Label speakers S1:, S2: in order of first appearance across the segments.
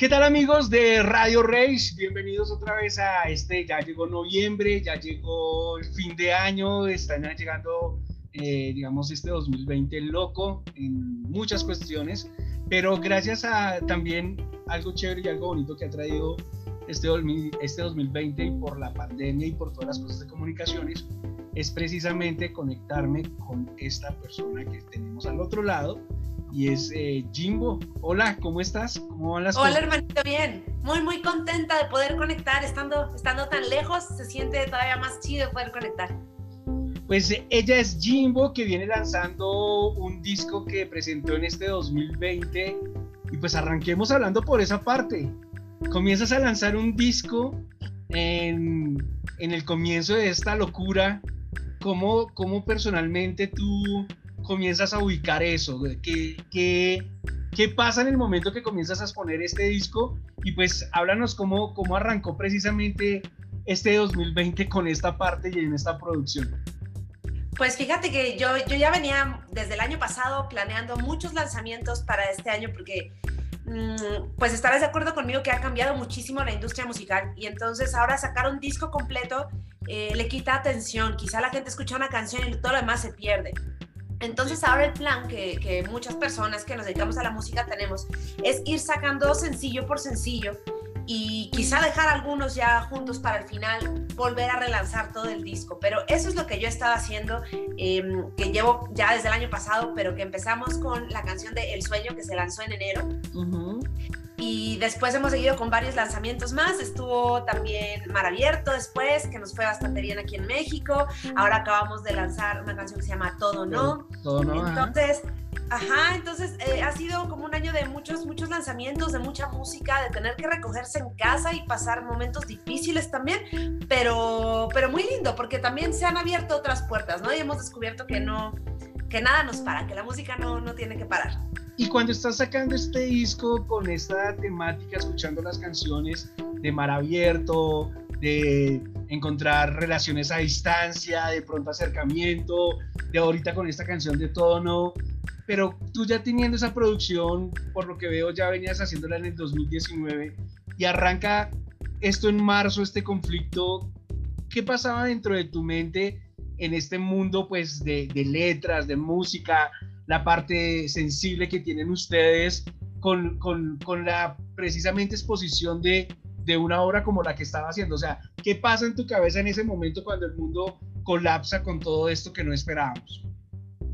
S1: ¿Qué tal amigos de Radio Race? Bienvenidos otra vez a este, ya llegó noviembre, ya llegó el fin de año, están llegando, eh, digamos, este 2020 loco en muchas cuestiones, pero gracias a también algo chévere y algo bonito que ha traído este, este 2020 y por la pandemia y por todas las cosas de comunicaciones, es precisamente conectarme con esta persona que tenemos al otro lado, y es eh, Jimbo. Hola, ¿cómo estás? ¿Cómo van las
S2: Hola, hermanito, bien. Muy, muy contenta de poder conectar. Estando, estando tan lejos, se siente todavía más chido poder conectar.
S1: Pues eh, ella es Jimbo, que viene lanzando un disco que presentó en este 2020. Y pues arranquemos hablando por esa parte. Comienzas a lanzar un disco en, en el comienzo de esta locura. ¿Cómo, cómo personalmente tú comienzas a ubicar eso? ¿Qué, qué, qué pasa en el momento que comienzas a exponer este disco? Y pues háblanos cómo, cómo arrancó precisamente este 2020 con esta parte y en esta producción.
S2: Pues fíjate que yo, yo ya venía desde el año pasado planeando muchos lanzamientos para este año porque mm, pues estarás de acuerdo conmigo que ha cambiado muchísimo la industria musical y entonces ahora sacar un disco completo eh, le quita atención, quizá la gente escucha una canción y todo lo demás se pierde. Entonces ahora el plan que, muchas personas que nos dedicamos a la música tenemos es ir sacando sencillo por sencillo y quizá dejar algunos ya juntos para el final volver a relanzar todo el disco. Pero eso es lo que yo he estado haciendo, em, que llevo ya desde el año pasado, pero que empezamos con la canción de El Sueño que se lanzó en enero. Y después hemos seguido con varios lanzamientos más. Estuvo también Mar Abierto después, que nos fue bastante bien aquí en México. Ahora acabamos de lanzar una canción que se llama Todo No.
S1: Todo No.
S2: Entonces, ajá, entonces eh, ha sido como un año de muchos, muchos lanzamientos, de mucha música, de tener que recogerse en casa y pasar momentos difíciles también, pero, pero muy lindo, porque también se han abierto otras puertas, ¿no? Y hemos descubierto que no, que nada nos para, que la música no, no tiene que parar.
S1: Y cuando estás sacando este disco con esta temática, escuchando las canciones de Mar Abierto, de encontrar relaciones a distancia, de pronto acercamiento, de ahorita con esta canción de tono, pero tú ya teniendo esa producción, por lo que veo, ya venías haciéndola en el 2019 y arranca esto en marzo, este conflicto, ¿qué pasaba dentro de tu mente en este mundo pues de, de letras, de música, la parte sensible que tienen ustedes con, con, con la precisamente exposición de, de, una obra como la que estaba haciendo. O sea, ¿qué pasa en tu cabeza en ese momento cuando el mundo colapsa con todo esto que no esperábamos?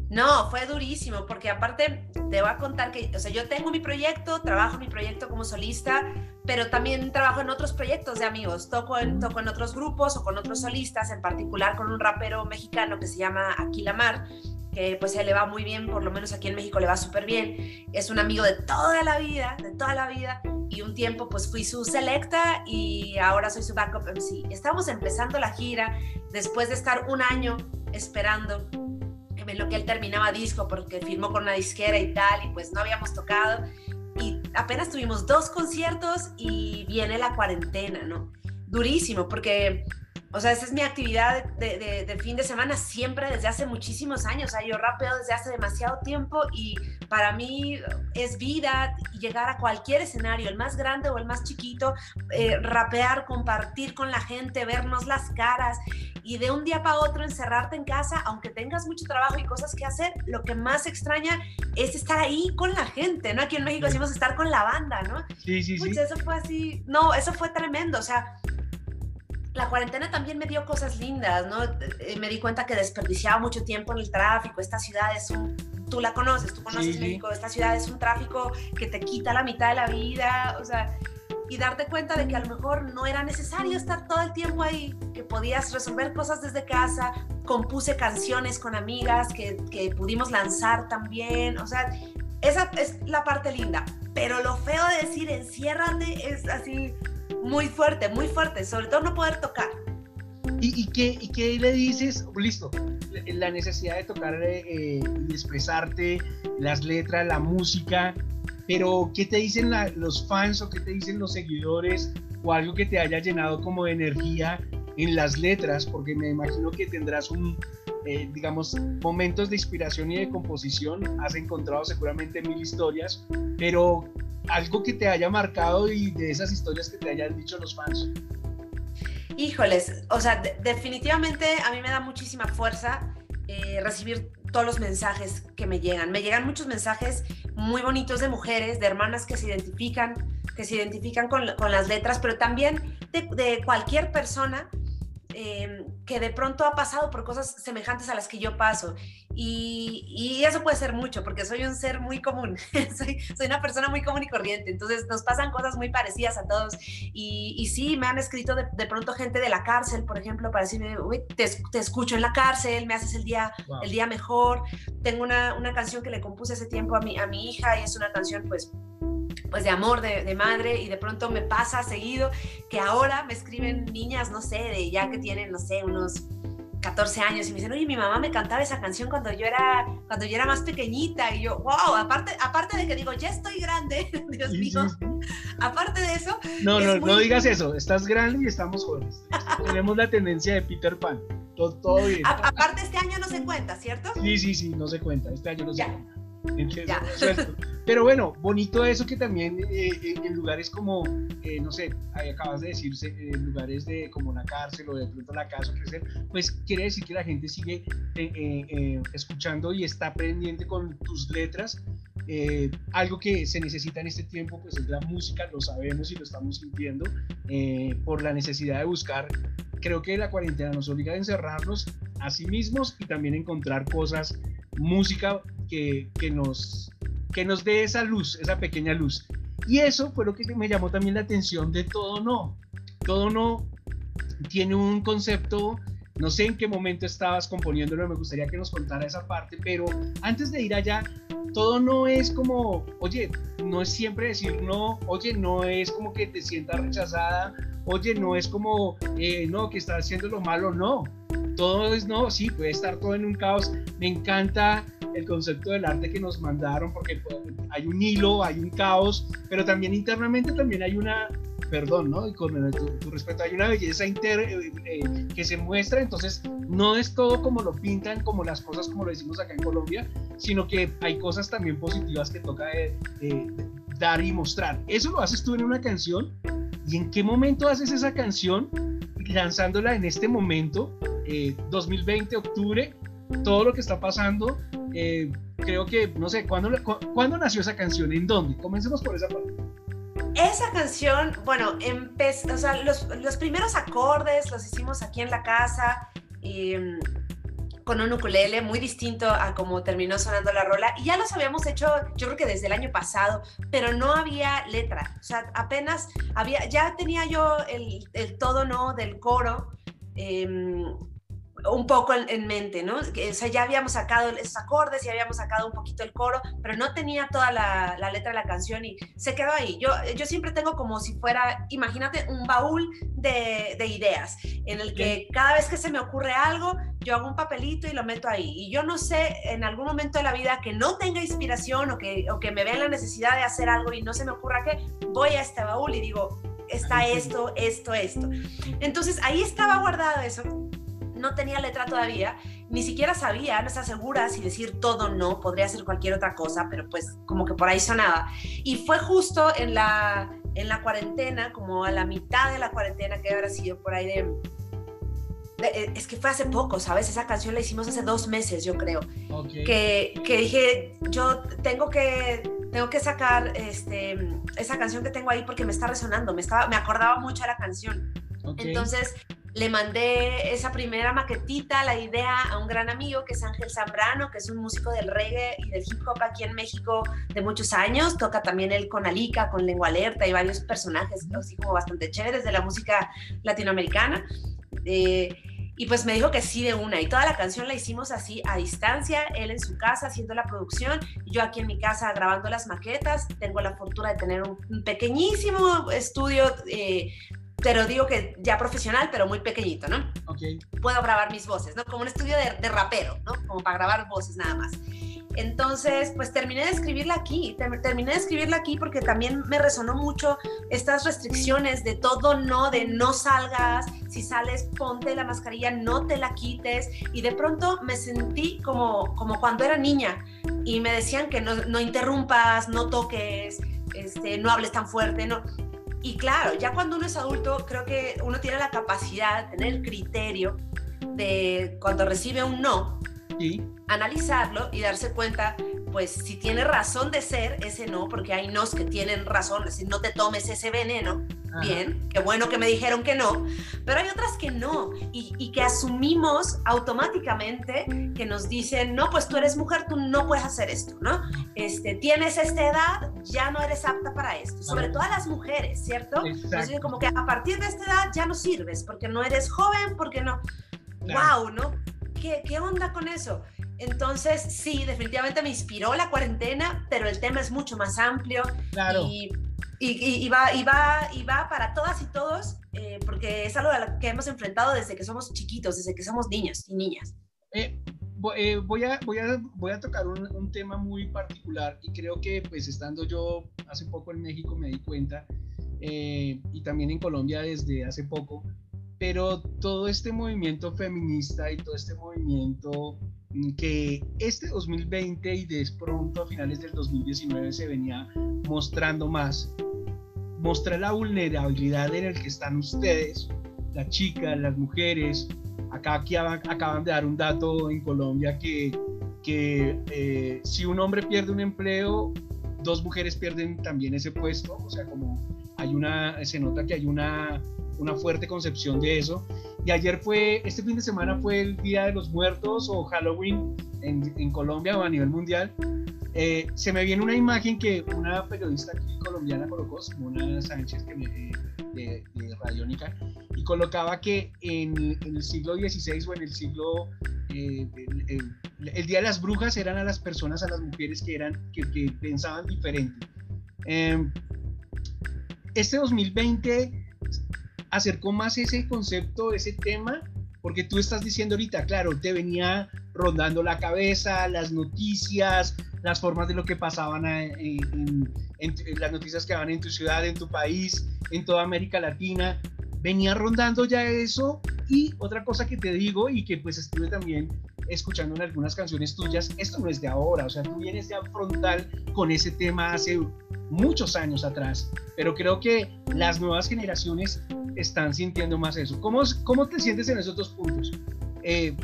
S2: No, fue durísimo, porque aparte te voy a contar que, o sea, yo tengo mi proyecto, trabajo mi proyecto como solista, pero también trabajo en otros proyectos de amigos. Toco en, toco en otros grupos o con otros solistas, en particular con un rapero mexicano que se llama Aquilamar, que pues se le va muy bien, por lo menos aquí en México le va súper bien. Es un amigo de toda la vida, de toda la vida. Y un tiempo pues fui su selecta y ahora soy su backup MC. Estamos empezando la gira después de estar un año esperando en lo que él terminaba disco porque firmó con una disquera y tal y pues no habíamos tocado. Y apenas tuvimos dos conciertos y viene la cuarentena, ¿no? Durísimo porque o sea, esa es mi actividad de, fin de semana siempre desde hace muchísimos años. O sea, yo rapeo desde hace demasiado tiempo y para mí es vida llegar a cualquier escenario, el más grande o el más chiquito, eh, rapear, compartir con la gente, vernos las caras y de un día para otro encerrarte en casa, aunque tengas mucho trabajo y cosas que hacer, lo que más extraña es estar ahí con la gente, ¿no? Aquí en México decimos estar con la banda, ¿no?
S1: Sí, sí, sí.
S2: Eso fue así, no, eso fue tremendo, o sea, la cuarentena también me dio cosas lindas, ¿no? Eh, me di cuenta que desperdiciaba mucho tiempo en el tráfico. Esta ciudad es un, tú la conoces, tú conoces México, esta ciudad es un tráfico que te quita la mitad de la vida, o sea, y darte cuenta de que a lo mejor no era necesario estar todo el tiempo ahí, que podías resolver cosas desde casa, compuse canciones con amigas que, que pudimos lanzar también, o sea, esa es la parte linda, pero lo feo de decir enciérrate es así muy fuerte, muy fuerte, sobre todo no poder tocar.
S1: ¿Y, qué, y qué, le dices? Listo, la necesidad de tocar eh, y expresarte, las letras, la música, pero ¿qué te dicen los fans o qué te dicen los seguidores o algo que te haya llenado como de energía en las letras? Porque me imagino que tendrás un, eh, digamos, momentos de inspiración y de composición, has encontrado seguramente mil historias, pero algo que te haya marcado y de esas historias que te hayan dicho los fans.
S2: Híjoles, o sea, definitivamente a mí me da muchísima fuerza eh, recibir todos los mensajes que me llegan. Me llegan muchos mensajes muy bonitos de mujeres, de hermanas que se identifican, que se identifican con, con las letras, pero también de, cualquier persona Em, que de pronto ha pasado por cosas semejantes a las que yo paso. Y, y eso puede ser mucho, porque soy un ser muy común, soy, soy, una persona muy común y corriente, entonces nos pasan cosas muy parecidas a todos. Y, y sí, me han escrito de, de, pronto gente de la cárcel, por ejemplo, para decirme, Uy, te, te, escucho en la cárcel, me haces el día, wow. el día mejor. Tengo una, una canción que le compuse hace tiempo a mi, a mi hija y es una canción pues pues de amor de, de, madre y de pronto me pasa seguido que ahora me escriben niñas, no sé, de ya que tienen, no sé, unos 14 años y me dicen, oye, mi mamá me cantaba esa canción cuando yo era, cuando yo era más pequeñita y yo, wow, aparte, aparte de que digo, ya estoy grande, Dios sí, mío, sí, sí. aparte de eso.
S1: No, no, muy... no digas eso, estás grande y estamos jóvenes. Tenemos la tendencia de Peter Pan, todo, todo bien.
S2: A, aparte este año no se cuenta, ¿cierto?
S1: Sí, sí, sí, no se cuenta, este año no ya. se cuenta. Pero bueno, bonito eso que también eh, en lugares como, eh, no sé, ahí acabas de decirse, en lugares de como una cárcel o de pronto la casa crecer, pues quiere decir que la gente sigue eh, escuchando y está pendiente con tus letras. Algo que se necesita en este tiempo pues es la música, lo sabemos y lo estamos sintiendo por la necesidad de buscar creo que la cuarentena nos obliga a encerrarnos a sí mismos y también encontrar cosas, música que, que, nos, que nos dé esa luz, esa pequeña luz. Y eso fue lo que me llamó también la atención de Todo No. Todo No tiene un concepto, no sé en qué momento estabas componiéndolo, me gustaría que nos contara esa parte, pero antes de ir allá, todo no es como, oye, no es siempre decir no, oye, no es como que te sientas rechazada, oye, no es como, eh, no, que estás haciendo lo malo, no. Todo es no, sí, puede estar todo en un caos. Me encanta el concepto del arte que nos mandaron porque pues, hay un hilo, hay un caos, pero también internamente también hay una, perdón, ¿no? Y con tu, tu respeto, hay una belleza inter, eh, eh, que se muestra, entonces no es todo como lo pintan, como las cosas como lo decimos acá en Colombia, sino que hay cosas también positivas que toca eh, dar y mostrar. Eso lo haces tú en una canción, ¿y en qué momento haces esa canción? Lanzándola en este momento, 2020, octubre, todo lo que está pasando, eh, creo que, no sé, ¿cuándo, ¿cuándo nació esa canción? ¿En dónde? Comencemos por esa parte.
S2: Esa canción, bueno, empezó, o sea, los, los, primeros acordes los hicimos aquí en la casa y, con un ukulele muy distinto a como terminó sonando la rola y ya los habíamos hecho yo creo que desde el año pasado pero no había letra. O sea apenas había ya tenía yo el, el todo no del coro eh, un poco en, en, mente, ¿no? O sea, ya habíamos sacado esos acordes y habíamos sacado un poquito el coro, pero no tenía toda la, la, letra de la canción y se quedó ahí. Yo, yo siempre tengo como si fuera, imagínate, un baúl de, de ideas, en el que cada vez que se me ocurre algo, yo hago un papelito y lo meto ahí. Y yo no sé, en algún momento de la vida que no tenga inspiración o que, o que me vea la necesidad de hacer algo y no se me ocurra qué, voy a este baúl y digo, está esto, esto, esto. Entonces ahí estaba guardado eso no tenía letra todavía, ni siquiera sabía, no estaba segura si decir todo no, podría ser cualquier otra cosa, pero pues como que por ahí sonaba. Y fue justo en la, en la cuarentena, como a la mitad de la cuarentena, que habrá sido por ahí de, de... es que fue hace poco, ¿sabes? Esa canción la hicimos hace dos meses, yo creo. Okay. Que, que dije, yo tengo que tengo que sacar este, esa canción que tengo ahí porque me está resonando, me, estaba, me acordaba mucho de la canción. Okay. Entonces le mandé esa primera maquetita, la idea a un gran amigo que es Ángel Zambrano, que es un músico del reggae y del hip hop aquí en México de muchos años. Toca también él con Alica, con Lengua Alerta y varios personajes así como bastante chéveres de la música latinoamericana. Eh, y pues me dijo que sí de una. Y toda la canción la hicimos así a distancia, él en su casa haciendo la producción, yo aquí en mi casa grabando las maquetas. Tengo la fortuna de tener un pequeñísimo estudio eh, pero digo que ya profesional, pero muy pequeñito, ¿no?
S1: Okay.
S2: Puedo grabar mis voces, ¿no? Como un estudio de, de, rapero, ¿no? Como para grabar voces nada más. Entonces, pues terminé de escribirla aquí, terminé de escribirla aquí porque también me resonó mucho estas restricciones de todo no, de no salgas, si sales ponte la mascarilla, no te la quites y de pronto me sentí como, como cuando era niña y me decían que no, no interrumpas, no toques, este, no hables tan fuerte, no. Y claro, ya cuando uno es adulto, creo que uno tiene la capacidad, tener el criterio de cuando recibe un no, analizarlo y darse cuenta, pues si tiene razón de ser ese no, porque hay nos que tienen razón, es decir, no te tomes ese veneno, bien, qué bueno que me dijeron que no, pero hay otras que no y, y, que asumimos automáticamente que nos dicen, no, pues tú eres mujer, tú no puedes hacer esto, ¿no? Este, tienes esta edad, ya no eres apta para esto, sobre todo a las mujeres, ¿cierto? Entonces, como que a partir de esta edad ya no sirves, porque no eres joven, porque no... ¡Wow! ¿no? ¿Qué, ¿Qué onda con eso? Entonces, sí, definitivamente me inspiró la cuarentena, pero el tema es mucho más amplio.
S1: Claro.
S2: Y, y, va, y, va, y va para todas y todos, eh, porque es algo que hemos enfrentado desde que somos chiquitos, desde que somos niños y niñas.
S1: Eh, eh, voy, a, voy, a, voy a tocar un, tema muy particular y creo que pues estando yo hace poco en México me di cuenta y también en Colombia desde hace poco, pero todo este movimiento feminista y todo este movimiento que este 2020 y de pronto a finales del 2019 se venía mostrando más, mostrar la vulnerabilidad en el que están ustedes, las chicas, las mujeres. Acá aquí acaban de dar un dato en Colombia que, que eh, si un hombre pierde un empleo, dos mujeres pierden también ese puesto, o sea, como hay una, se nota que hay una una fuerte concepción de eso. Y ayer fue, este fin de semana fue el Día de los Muertos o Halloween en, en Colombia o a nivel mundial. Eh, se me viene una imagen que una periodista colombiana colocó, Simona Sánchez, que de, de, Radiónica, y colocaba que en, el siglo XVI o en el siglo... Eh, el, Día de las Brujas eran a las personas, a las mujeres que, eran, que, pensaban diferente. Eh, este 2020 acercó más ese concepto, ese tema, porque tú estás diciendo ahorita, claro, te venía rondando la cabeza, las noticias, las formas de lo que pasaban en, las noticias que van en tu ciudad, en tu país, en toda América Latina. Venía rondando ya eso y otra cosa que te digo y que pues estuve también escuchando en algunas canciones tuyas, esto no es de ahora, o sea, tú vienes de frontal con ese tema hace muchos años atrás, pero creo que las nuevas generaciones están sintiendo más eso. ¿Cómo, cómo te sientes en esos dos puntos? Eh,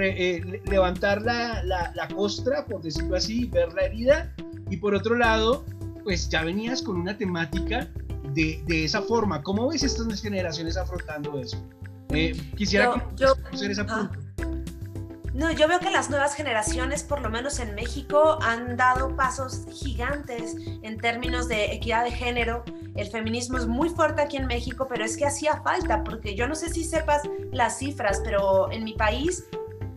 S1: eh, levantar la, la, costra, por decirlo así, ver la herida, y por otro lado, pues ya venías con una temática de, de esa forma. ¿Cómo ves estas generaciones afrontando eso? Eh, quisiera
S2: yo, conocer esa punto. No, yo veo que las nuevas generaciones, por lo menos en México, han dado pasos gigantes en términos de equidad de género. El feminismo es muy fuerte aquí en México, pero es que hacía falta, porque yo no sé si sepas las cifras, pero en mi país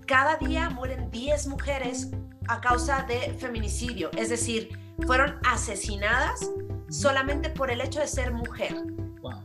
S2: cada día mueren 10 mujeres a causa de feminicidio, es decir, fueron asesinadas solamente por el hecho de ser mujer.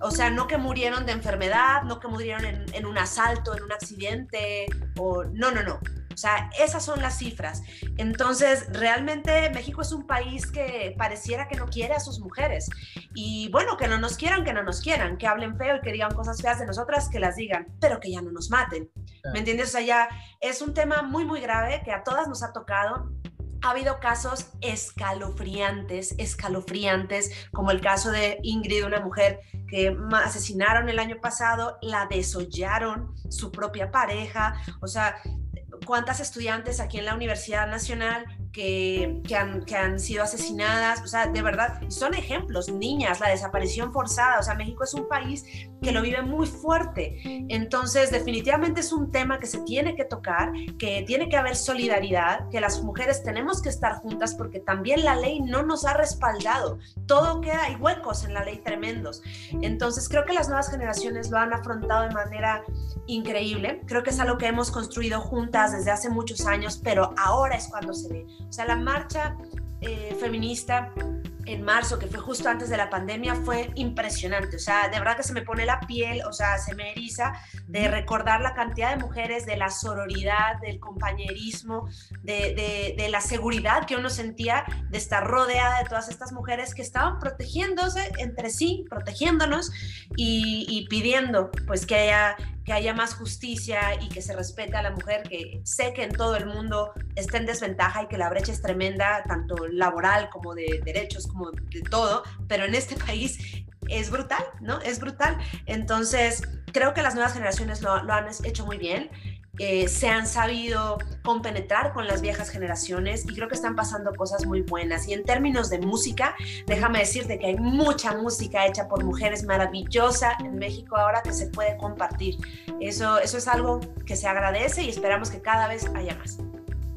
S2: O sea, no que murieron de enfermedad, no que murieron en, un asalto, en un accidente, o no, no, no. O sea, esas son las cifras. Entonces, realmente México es un país que pareciera que no quiere a sus mujeres. Y bueno, que no nos quieran, que no nos quieran, que hablen feo y que digan cosas feas de nosotras, que las digan, pero que ya no nos maten. ¿Me entiendes? O sea, ya es un tema muy, muy grave que a todas nos ha tocado ha habido casos escalofriantes, escalofriantes, como el caso de Ingrid, una mujer que asesinaron el año pasado, la desollaron su propia pareja, o sea, cuántas estudiantes aquí en la Universidad Nacional que, han sido asesinadas, o sea, de verdad, son ejemplos, niñas, la desaparición forzada, o sea, México es un país que lo vive muy fuerte, entonces definitivamente es un tema que se tiene que tocar, que tiene que haber solidaridad, que las mujeres tenemos que estar juntas porque también la ley no nos ha respaldado, todo queda, hay huecos en la ley tremendos, entonces creo que las nuevas generaciones lo han afrontado de manera increíble, creo que es algo que hemos construido juntas desde hace muchos años, pero ahora es cuando se ve. O sea, la marcha eh, feminista en marzo, que fue justo antes de la pandemia, fue impresionante. O sea, de verdad que se me pone la piel, o sea, se me eriza de recordar la cantidad de mujeres, de la sororidad, del compañerismo, de, la seguridad que uno sentía de estar rodeada de todas estas mujeres que estaban protegiéndose entre sí, protegiéndonos y, y pidiendo pues que haya que haya más justicia y que se respete a la mujer, que sé que en todo el mundo está en desventaja y que la brecha es tremenda, tanto laboral como de derechos, como de todo, pero en este país es brutal, ¿no? Es brutal. Entonces, creo que las nuevas generaciones lo, lo han hecho muy bien. Eh, se han sabido compenetrar con las viejas generaciones y creo que están pasando cosas muy buenas. Y en términos de música, déjame decirte que hay mucha música hecha por mujeres maravillosa en México ahora que se puede compartir. Eso, eso es algo que se agradece y esperamos que cada vez haya más.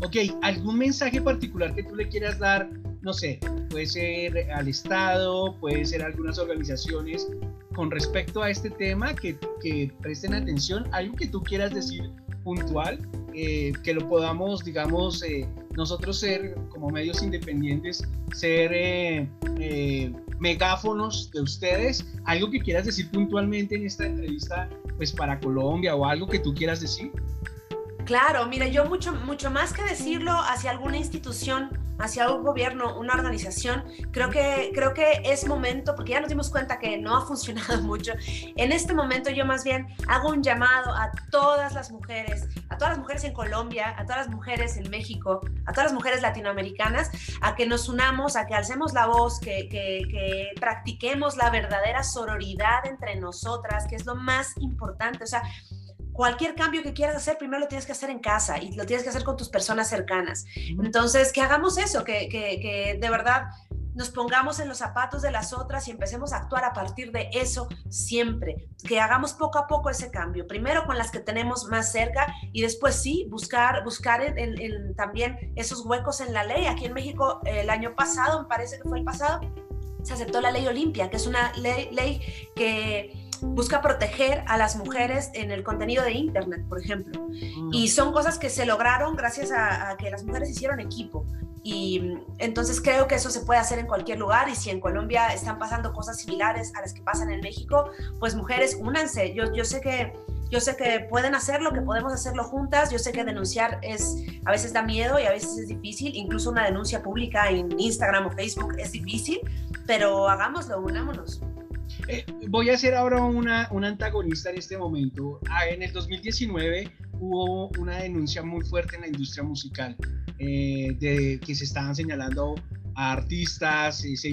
S1: Ok, ¿algún mensaje particular que tú le quieras dar? No sé, puede ser al Estado, puede ser algunas organizaciones con respecto a este tema que, que presten atención. ¿Algo que tú quieras decir puntual, eh, que lo podamos, digamos, eh, nosotros ser como medios independientes, ser eh, megáfonos de ustedes. Algo que quieras decir puntualmente en esta entrevista, pues para Colombia o algo que tú quieras decir.
S2: Claro, mira, yo mucho, mucho más que decirlo hacia alguna institución hacia un gobierno, una organización, creo que, creo que es momento, porque ya nos dimos cuenta que no ha funcionado mucho, en este momento yo más bien hago un llamado a todas las mujeres, a todas las mujeres en Colombia, a todas las mujeres en México, a todas las mujeres latinoamericanas, a que nos unamos, a que alcemos la voz, que, que, que practiquemos la verdadera sororidad entre nosotras, que es lo más importante. O sea, cualquier cambio que quieras hacer, primero lo tienes que hacer en casa y lo tienes que hacer con tus personas cercanas. Entonces, que hagamos eso, que, que, de verdad nos pongamos en los zapatos de las otras y empecemos a actuar a partir de eso siempre, que hagamos poco a poco ese cambio, primero con las que tenemos más cerca y después sí, buscar, buscar en, también esos huecos en la ley. Aquí en México el año pasado, me parece que fue el pasado, se aceptó la ley Olimpia, que es una ley, ley que busca proteger a las mujeres en el contenido de Internet, por ejemplo. Mm. Y son cosas que se lograron gracias a, que las mujeres hicieron equipo. Y entonces creo que eso se puede hacer en cualquier lugar y si en Colombia están pasando cosas similares a las que pasan en México, pues mujeres, únanse. Yo, yo sé que yo sé que pueden hacerlo, que podemos hacerlo juntas. Yo sé que denunciar es a veces da miedo y a veces es difícil. Incluso una denuncia pública en Instagram o Facebook es difícil, pero hagámoslo, unámonos.
S1: Eh, voy a ser ahora una, una, antagonista en este momento. Ah, en el 2019 hubo una denuncia muy fuerte en la industria musical, eh, de que se estaban señalando a artistas, eh, se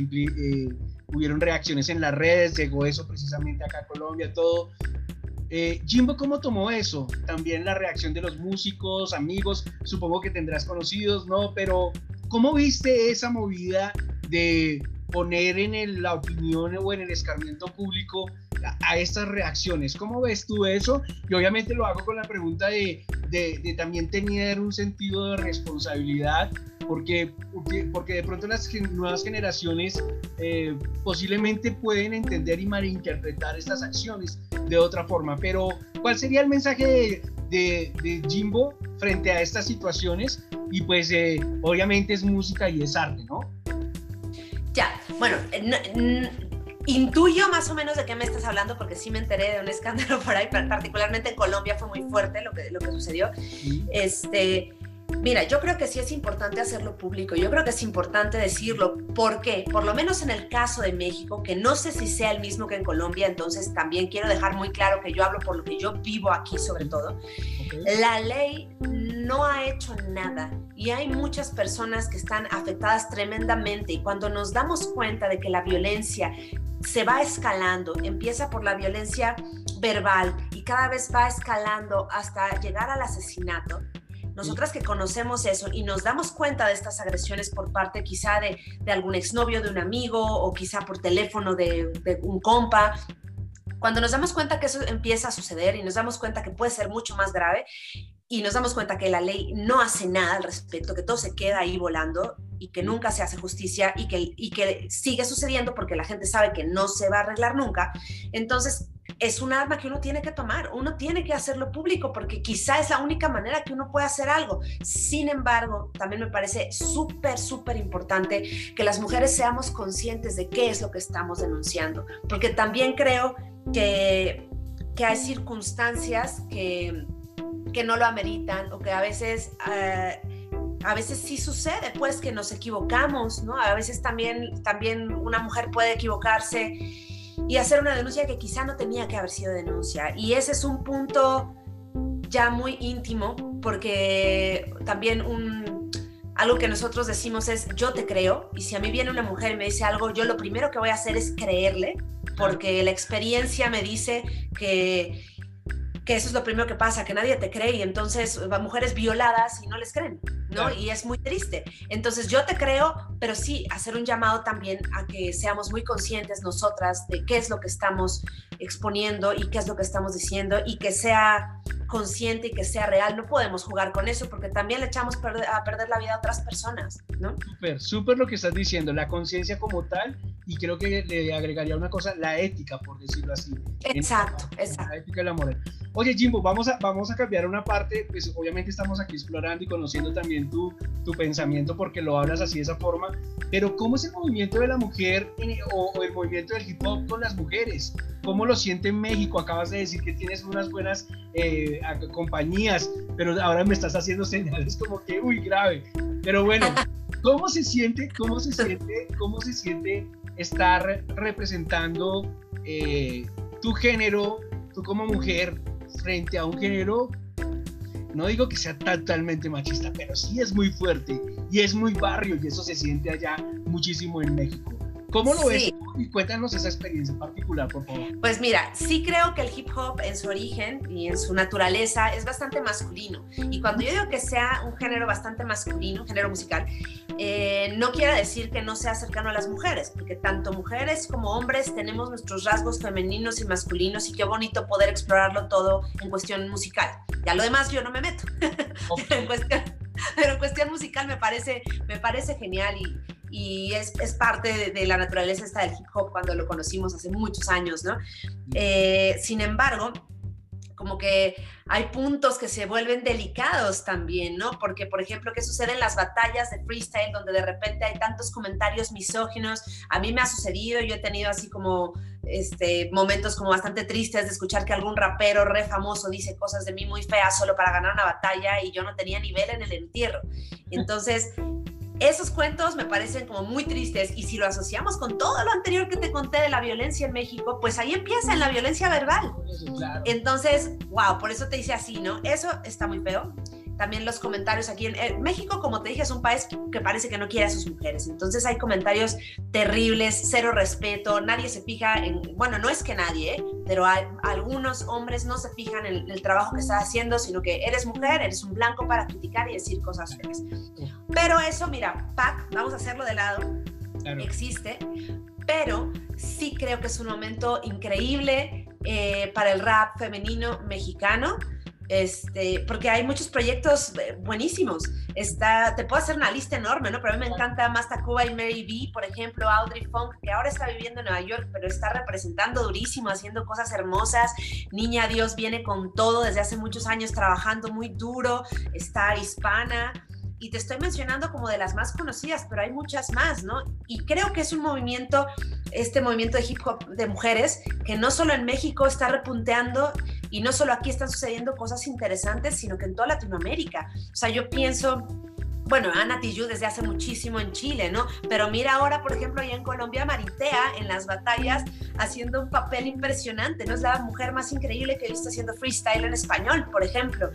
S1: hubieron reacciones en las redes, llegó eso precisamente acá a Colombia, todo. Jimbo, ¿cómo tomó eso? También la reacción de los músicos, amigos, supongo que tendrás conocidos, ¿no? Pero, ¿cómo viste esa movida de poner en la opinión o en el escarmiento público a, estas reacciones. ¿Cómo ves tú eso? Y obviamente lo hago con la pregunta de, de, también tener un sentido de responsabilidad, porque, porque, de pronto las nuevas generaciones eh, posiblemente pueden entender y malinterpretar estas acciones de otra forma. Pero, ¿cuál sería el mensaje de, de, Jimbo frente a estas situaciones? Y pues eh, obviamente es música y es arte, ¿no?
S2: Ya, bueno, intuyo más o menos de qué me estás hablando porque sí me enteré de un escándalo por ahí, particularmente en Colombia fue muy fuerte lo que, lo que sucedió. Este, Mira, yo creo que sí es importante hacerlo público, yo creo que es importante decirlo. ¿Por qué? Por lo menos en el caso de México, que no sé si sea el mismo que en Colombia, entonces también quiero dejar muy claro que yo hablo por lo que yo vivo aquí sobre todo. La ley no ha hecho nada y hay muchas personas que están afectadas tremendamente y cuando nos damos cuenta de que la violencia se va escalando, empieza por la violencia verbal y cada vez va escalando hasta llegar al asesinato, nosotras que conocemos eso y nos damos cuenta de estas agresiones por parte quizá de, de algún exnovio de un amigo o quizá por teléfono de, de un compa, cuando nos damos cuenta que eso empieza a suceder y nos damos cuenta que puede ser mucho más grave y nos damos cuenta que la ley no hace nada al respecto, que todo se queda ahí volando y que nunca se hace justicia y que, y que sigue sucediendo porque la gente sabe que no se va a arreglar nunca, entonces es un arma que uno tiene que tomar, uno tiene que hacerlo público porque quizá es la única manera que uno puede hacer algo. Sin embargo, también me parece súper, súper importante que las mujeres seamos conscientes de qué es lo que estamos denunciando, porque también creo que, que hay circunstancias que, que no lo ameritan o que a veces... Eh, a veces sí sucede, pues que nos equivocamos, ¿no? A veces también, también una mujer puede equivocarse y hacer una denuncia que quizá no tenía que haber sido denuncia. Y ese es un punto ya muy íntimo, porque también un, algo que nosotros decimos es, yo te creo, y si a mí viene una mujer y me dice algo, yo lo primero que voy a hacer es creerle, porque la experiencia me dice que, que eso es lo primero que pasa, que nadie te cree y entonces van mujeres violadas y no les creen, ¿no? Y es muy triste. Entonces yo te creo, pero sí hacer un llamado también a que seamos muy conscientes nosotras de qué es lo que estamos exponiendo y qué es lo que estamos diciendo y que sea consciente y que sea real. No podemos jugar con eso porque también le echamos a perder la vida a otras personas, ¿no?
S1: Súper, súper lo que estás diciendo, la conciencia como tal y creo que le agregaría una cosa, la ética, por decirlo así.
S2: Exacto, exacto.
S1: La ética y la moral. Oye, Jimbo, vamos a, vamos a cambiar una parte, pues obviamente estamos aquí explorando y conociendo también tu, tu pensamiento porque lo hablas así de esa forma, pero ¿cómo es el movimiento de la mujer o, el movimiento del hip hop con las mujeres? ¿Cómo lo siente en México? Acabas de decir que tienes unas buenas eh, compañías, pero ahora me estás haciendo señales como que, uy, grave. Pero bueno, ¿cómo se siente, cómo se siente, cómo se siente estar representando eh, tu género, tú como mujer, frente a un género, no digo que sea totalmente machista, pero sí es muy fuerte y es muy barrio y eso se siente allá muchísimo en México. ¿Cómo lo ves? Y cuéntanos esa experiencia particular, por favor.
S2: Pues mira, sí creo que el hip hop en su origen y en su naturaleza es bastante masculino. Y cuando yo digo que sea un género bastante masculino, un género musical, eh, no quiere decir que no sea cercano a las mujeres, porque tanto mujeres como hombres tenemos nuestros rasgos femeninos y masculinos y qué bonito poder explorarlo todo en cuestión musical. Ya lo demás yo no me meto, pero, en cuestión, pero en cuestión musical me parece, me parece genial y y es, es parte de, la naturaleza esta del hip hop cuando lo conocimos hace muchos años, ¿no? Eh, sin embargo, como que hay puntos que se vuelven delicados también, ¿no? Porque, por ejemplo, ¿qué sucede en las batallas de freestyle donde de repente hay tantos comentarios misóginos? A mí me ha sucedido, yo he tenido así como este, momentos como bastante tristes de escuchar que algún rapero re famoso dice cosas de mí muy feas solo para ganar una batalla y yo no tenía nivel en el entierro. Entonces, esos cuentos me parecen como muy tristes y si lo asociamos con todo lo anterior que te conté de la violencia en México, pues ahí empieza en la violencia verbal. Entonces, wow, por eso te dice así, ¿no? Eso está muy feo también los comentarios aquí en, México, como te dije, es un país que parece que no quiere a sus mujeres. Entonces hay comentarios terribles, cero respeto, nadie se fija en, bueno, no es que nadie, ¿eh? pero hay, algunos hombres no se fijan en el, trabajo que estás haciendo, sino que eres mujer, eres un blanco para criticar y decir cosas feas. Pero eso, mira, Pac, vamos a hacerlo de lado, existe, pero sí creo que es un momento increíble eh, para el rap femenino mexicano este, porque hay muchos proyectos eh, buenísimos. Está, te puedo hacer una lista enorme, ¿no? Pero a mí me encanta Masta Cuba y Mary B, por ejemplo, Audrey Funk, que ahora está viviendo en Nueva York, pero está representando durísimo, haciendo cosas hermosas. Niña Dios viene con todo desde hace muchos años trabajando muy duro, está hispana y te estoy mencionando como de las más conocidas, pero hay muchas más, ¿no? Y creo que es un movimiento, este movimiento de hip hop de mujeres, que no solo en México está repunteando y no solo aquí están sucediendo cosas interesantes, sino que en toda Latinoamérica. O sea, yo pienso bueno, Ana Tijoux desde hace muchísimo en Chile, ¿no? Pero mira ahora, por ejemplo, allá en Colombia, Maritea en las batallas haciendo un papel impresionante, ¿no? Es la mujer más increíble que he visto haciendo freestyle en español, por ejemplo.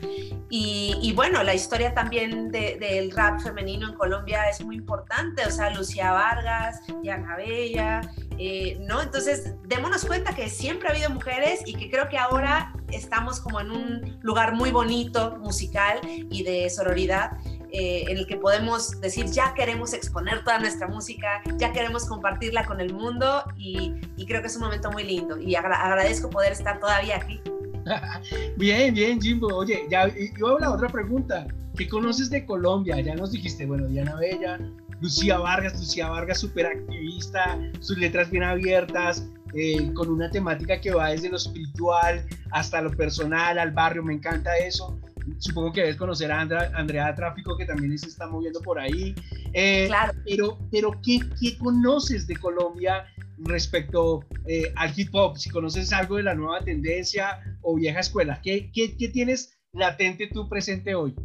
S2: Y, bueno, la historia también del rap femenino en Colombia es muy importante, o sea, Lucía Vargas, Diana Bella, eh, ¿no? Entonces, démonos cuenta que siempre ha habido mujeres y que creo que ahora estamos como en un lugar muy bonito musical y de sororidad eh, en el que podemos decir, ya queremos exponer toda nuestra música, ya queremos compartirla con el mundo y, creo que es un momento muy lindo y agradezco poder estar todavía aquí.
S1: bien, bien, Jimbo. Oye, ya, yo hago la otra pregunta. ¿Qué conoces de Colombia? Ya nos dijiste, bueno, Diana Bella, Lucía Vargas, Lucía Vargas súper activista, sus letras bien abiertas, eh, con una temática que va desde lo espiritual hasta lo personal, al barrio, me encanta eso supongo que debes conocer a Andrea, Tráfico, que también se está moviendo por ahí. Eh, claro. Pero, pero ¿qué, ¿qué, conoces de Colombia respecto eh, al hip hop? Si conoces algo de la nueva tendencia o vieja escuela, ¿qué, qué, qué tienes latente tú presente hoy?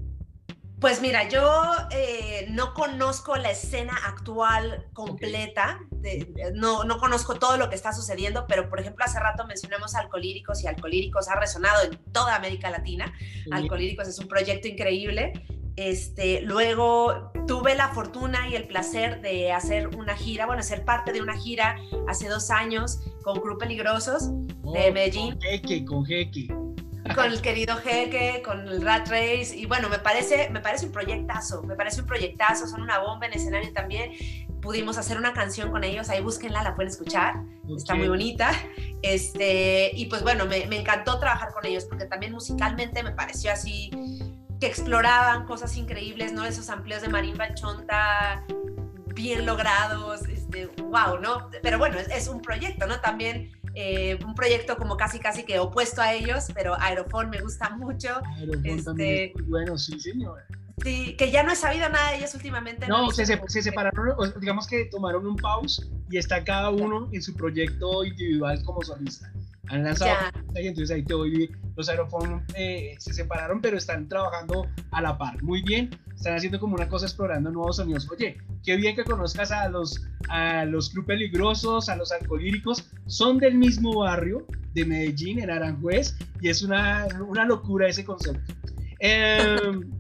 S2: Pues mira, yo eh, no conozco la escena actual completa, no, no, conozco todo lo que está sucediendo, pero por ejemplo hace rato mencionamos Alcolíricos y Alcolíricos ha resonado en toda América Latina. Alcolíricos es un proyecto increíble. Este, luego tuve la fortuna y el placer de hacer una gira, bueno, ser parte de una gira hace dos años con Club Peligrosos de
S1: Oh,
S2: Medellín
S1: Con Jeque, con Jeque.
S2: Con el querido Jeque, con el Rat Race, y bueno, me parece, me parece un proyectazo, me parece un proyectazo, son una bomba en escenario también. Pudimos hacer una canción con ellos, ahí búsquenla, la pueden escuchar, está muy bonita. Este, y pues bueno, me, me encantó trabajar con ellos porque también musicalmente me pareció así que exploraban cosas increíbles, ¿no? Esos amplios de marimba chonta bien logrados, este, wow, ¿no? Pero bueno, es, es un proyecto, ¿no? También eh, un proyecto como casi casi que opuesto a ellos, pero Aerofón me gusta mucho.
S1: Aerofón también
S2: Este-
S1: es muy bueno, sí, señor.
S2: Sí, que ya no he sabido nada de ellos últimamente.
S1: No, se, se, separaron, digamos que tomaron un pause y está cada uno en su proyecto individual como solista. Han lanzado y entonces ahí te voy, los Aerofón eh, se separaron, pero están trabajando a la par. Muy bien, están haciendo como una cosa explorando nuevos sonidos. Oye, qué bien que conozcas a los, a los Club Peligrosos, a los Alcolíricos, son del mismo barrio de Medellín, en Aranjuez, y es una, una locura ese concepto. Em,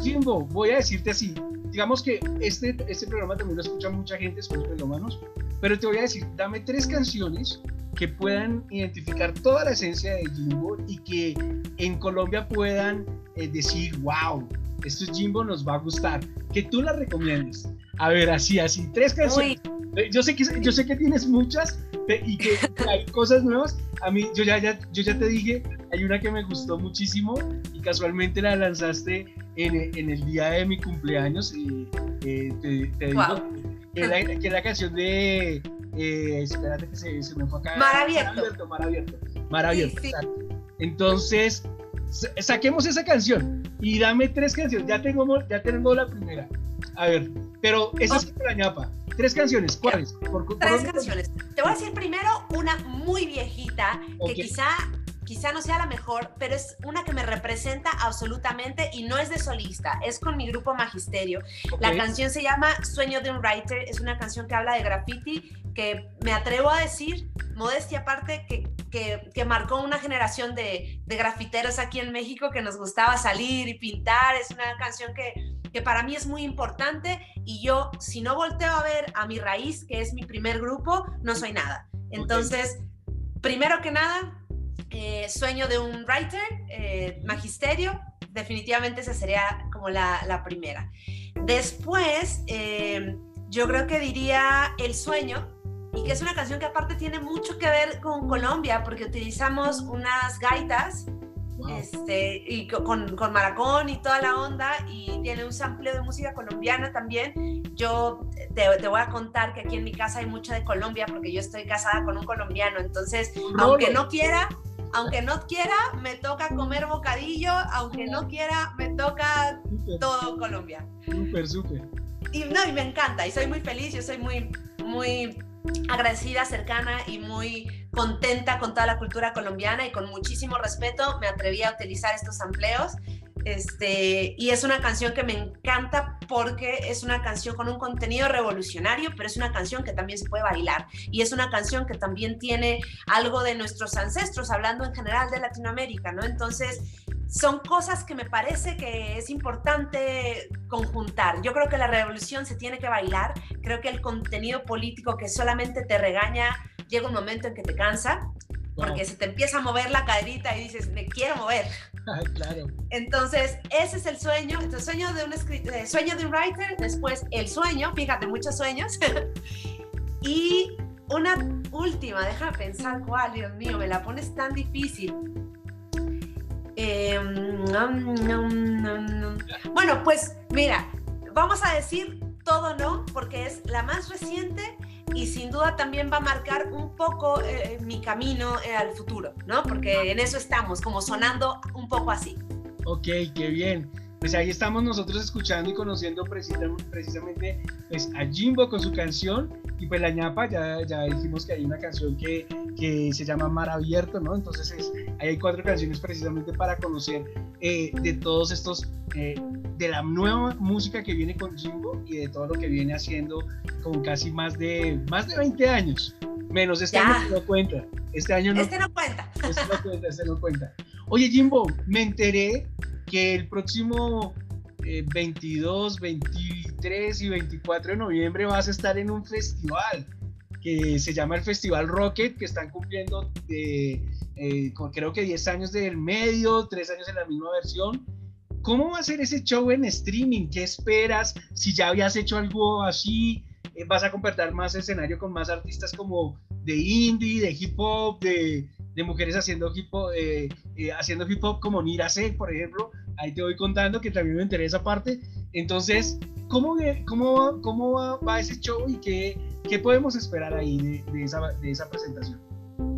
S1: Jimbo, voy a decirte así, digamos que este, este programa también lo escucha mucha gente, escucha melómanos, pero te voy a decir, dame tres canciones que puedan identificar toda la esencia de Jimbo y que en Colombia puedan eh, decir, wow, esto es Jimbo, nos va a gustar, que tú la recomiendes. A ver, así, así, tres canciones. Eh, Yo sé que, yo sé que tienes muchas y que hay cosas nuevas. A mí, yo ya, ya, yo ya te dije, hay una que me gustó muchísimo y casualmente la lanzaste en, en el día de mi cumpleaños. Y, eh, te, te digo
S2: Wow.
S1: que, la, que la canción de. eh, espérate que se, se me fue acá.
S2: Mar abierto.
S1: Mar abierto. Mar abierto.
S2: Sí, sí.
S1: Entonces, sa- saquemos esa canción y dame tres canciones. Ya tengo, ya tengo la primera. A ver, pero esa es la ñapa. Tres canciones, ¿cuáles? Por- por-
S2: Tres
S1: por-
S2: canciones. Te voy a decir primero una muy viejita,
S1: Ok.
S2: que quizá, quizá no sea la mejor, pero es una que me representa absolutamente y no es de solista, es con mi grupo Magisterio. La
S1: Ok.
S2: canción se llama Sueño de un Writer, es una canción que habla de graffiti, que me atrevo a decir, modestia aparte, que, que, que marcó una generación de, de grafiteros aquí en México que nos gustaba salir y pintar. Es una canción que, que para mí es muy importante y yo, si no volteo a ver a mi raíz, que es mi primer grupo, no soy nada. Entonces, primero que nada, eh, Sueño de un Writer, eh, Magisterio, definitivamente esa sería como la, la primera. Después, eh, yo creo que diría El Sueño, y que es una canción que aparte tiene mucho que ver con Colombia, porque utilizamos unas gaitas
S1: Wow.
S2: este, y co- con, con maracón y toda la onda, y tiene un sampleo de música colombiana también. Yo te, te voy a contar que aquí en mi casa hay mucho de Colombia, porque yo estoy casada con un colombiano, entonces, aunque no quiera, aunque no quiera, me toca comer bocadillo, aunque no quiera, me toca todo Colombia.
S1: súper, súper.
S2: Y no, y me encanta, y soy muy feliz, yo soy muy, muy agradecida, cercana y muy contenta con toda la cultura colombiana y con muchísimo respeto me atreví a utilizar estos amplios. Este, y es una canción que me encanta porque es una canción con un contenido revolucionario, pero es una canción que también se puede bailar. Y es una canción que también tiene algo de nuestros ancestros, hablando en general de Latinoamérica, ¿no? Entonces, son cosas que me parece que es importante conjuntar. Yo creo que la revolución se tiene que bailar. Creo que el contenido político que solamente te regaña llega un momento en que te cansa. Porque se te empieza a mover la caderita y dices, me quiero mover.
S1: Ay, claro.
S2: Entonces, ese es el sueño. Entonces, sueño de un, escrit- eh, sueño de un writer, después el sueño, fíjate, muchos sueños. y una última, déjame pensar cuál, Dios mío, me la pones tan difícil. Eh, nom. Bueno, pues mira, vamos a decir todo no, porque es la más reciente y sin duda también va a marcar un poco eh, mi camino eh, al futuro, ¿no? Porque en eso estamos, como sonando un poco así.
S1: Ok, qué bien. Pues ahí estamos nosotros escuchando y conociendo precisa- precisamente pues, a Jimbo con su canción y pues la ñapa, ya, ya dijimos que hay una canción que, que se llama Mar Abierto, ¿no? Entonces es- ahí hay cuatro canciones precisamente para conocer eh, de todos estos, eh, de la nueva música que viene con Jimbo y de todo lo que viene haciendo con casi más de, más de 20 años. Menos este
S2: Ya.
S1: año no cuenta. Este año no
S2: Este no cuenta.
S1: Ese no cuenta, ese no cuenta. Oye, Jimbo, me enteré que el próximo 22, 23 y 24 de noviembre vas a estar en un festival que se llama el Festival Rocket, que están cumpliendo de, eh, creo que 10 años del medio, 3 años en la misma versión. ¿Cómo va a ser ese show en streaming? ¿Qué esperas? Si ya habías hecho algo así, eh, vas a compartir más escenario con más artistas como de indie, de hip hop, de, de mujeres haciendo hip hop, eh, haciendo hip hop como Nira C, por ejemplo. Ahí te voy contando que también me interesa parte. Entonces, ¿cómo, cómo, cómo va, ese show y qué, qué podemos esperar ahí de, esa, de esa presentación?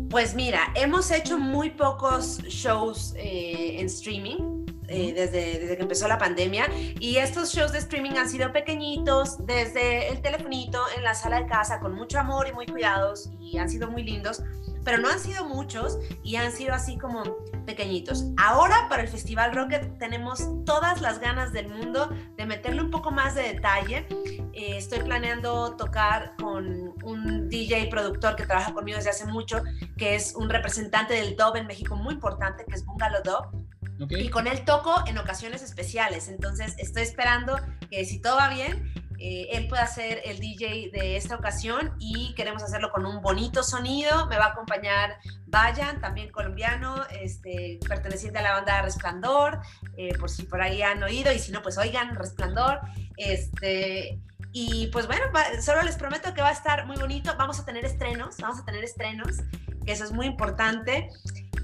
S2: Pues mira, hemos hecho muy pocos shows eh, en streaming. Eh, desde, desde, que empezó la pandemia y estos shows de streaming han sido pequeñitos desde el telefonito en la sala de casa con mucho amor y muy cuidados y han sido muy lindos pero no han sido muchos y han sido así como pequeñitos. Ahora para el Festival Rocket tenemos todas las ganas del mundo de meterle un poco más de detalle. Eh, estoy planeando tocar con un DJ productor que trabaja conmigo desde hace mucho, que es un representante del dub en México muy importante, que es Bungalow Dub. Y con él toco en ocasiones especiales. Entonces estoy esperando que si todo va bien, eh, él puede ser el DJ de esta ocasión y queremos hacerlo con un bonito sonido. Me va a acompañar Vayan, también colombiano, este, perteneciente a la banda Resplandor, eh, por si por ahí han oído y si no, pues oigan Resplandor. Este, y pues bueno, solo les prometo que va a estar muy bonito. Vamos a tener estrenos, vamos a tener estrenos, que eso es muy importante.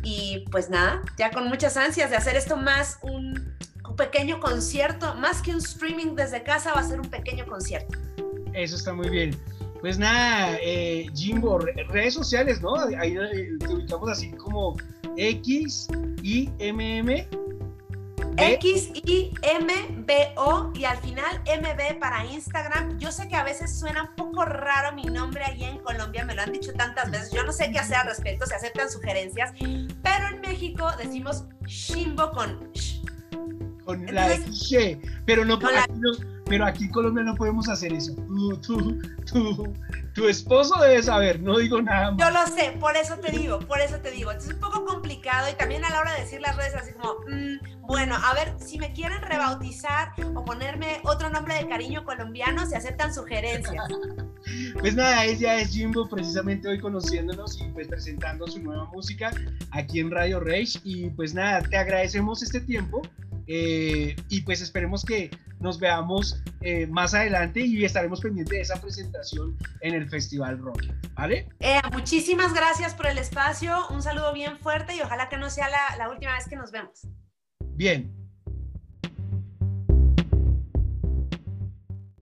S2: Y pues nada, ya con muchas ansias de hacer esto más un pequeño concierto, más que un streaming desde casa, va a ser un pequeño concierto.
S1: Eso está muy bien. Pues nada, eh, Jimbo, redes sociales, ¿no? Ahí te ubicamos así como X
S2: X I M B O y al final MB para Instagram. Yo sé que a veces suena un poco raro mi nombre allí en Colombia, me lo han dicho tantas veces. Yo no sé qué hacer al respecto, se aceptan sugerencias, pero en México decimos Shimbo con sh
S1: con la pero no, pero aquí en Colombia no podemos hacer eso. Tu, esposo debe saber, no digo nada más.
S2: Yo lo sé, por eso te digo, por eso te digo. Es un poco complicado y también a la hora de decir las redes así como, mm, bueno, a ver, si me quieren rebautizar o ponerme otro nombre de cariño colombiano, se aceptan sugerencias.
S1: Pues nada, ella es Jimbo, precisamente hoy conociéndonos y pues presentando su nueva música aquí en Radio Rage. Y pues nada, te agradecemos este tiempo eh, y pues esperemos que nos veamos eh, más adelante y estaremos pendientes de esa presentación en el Festival Rock, ¿vale?
S2: Eh, muchísimas gracias por el espacio, un saludo bien fuerte y ojalá que no sea la, la última vez que nos vemos.
S1: Bien,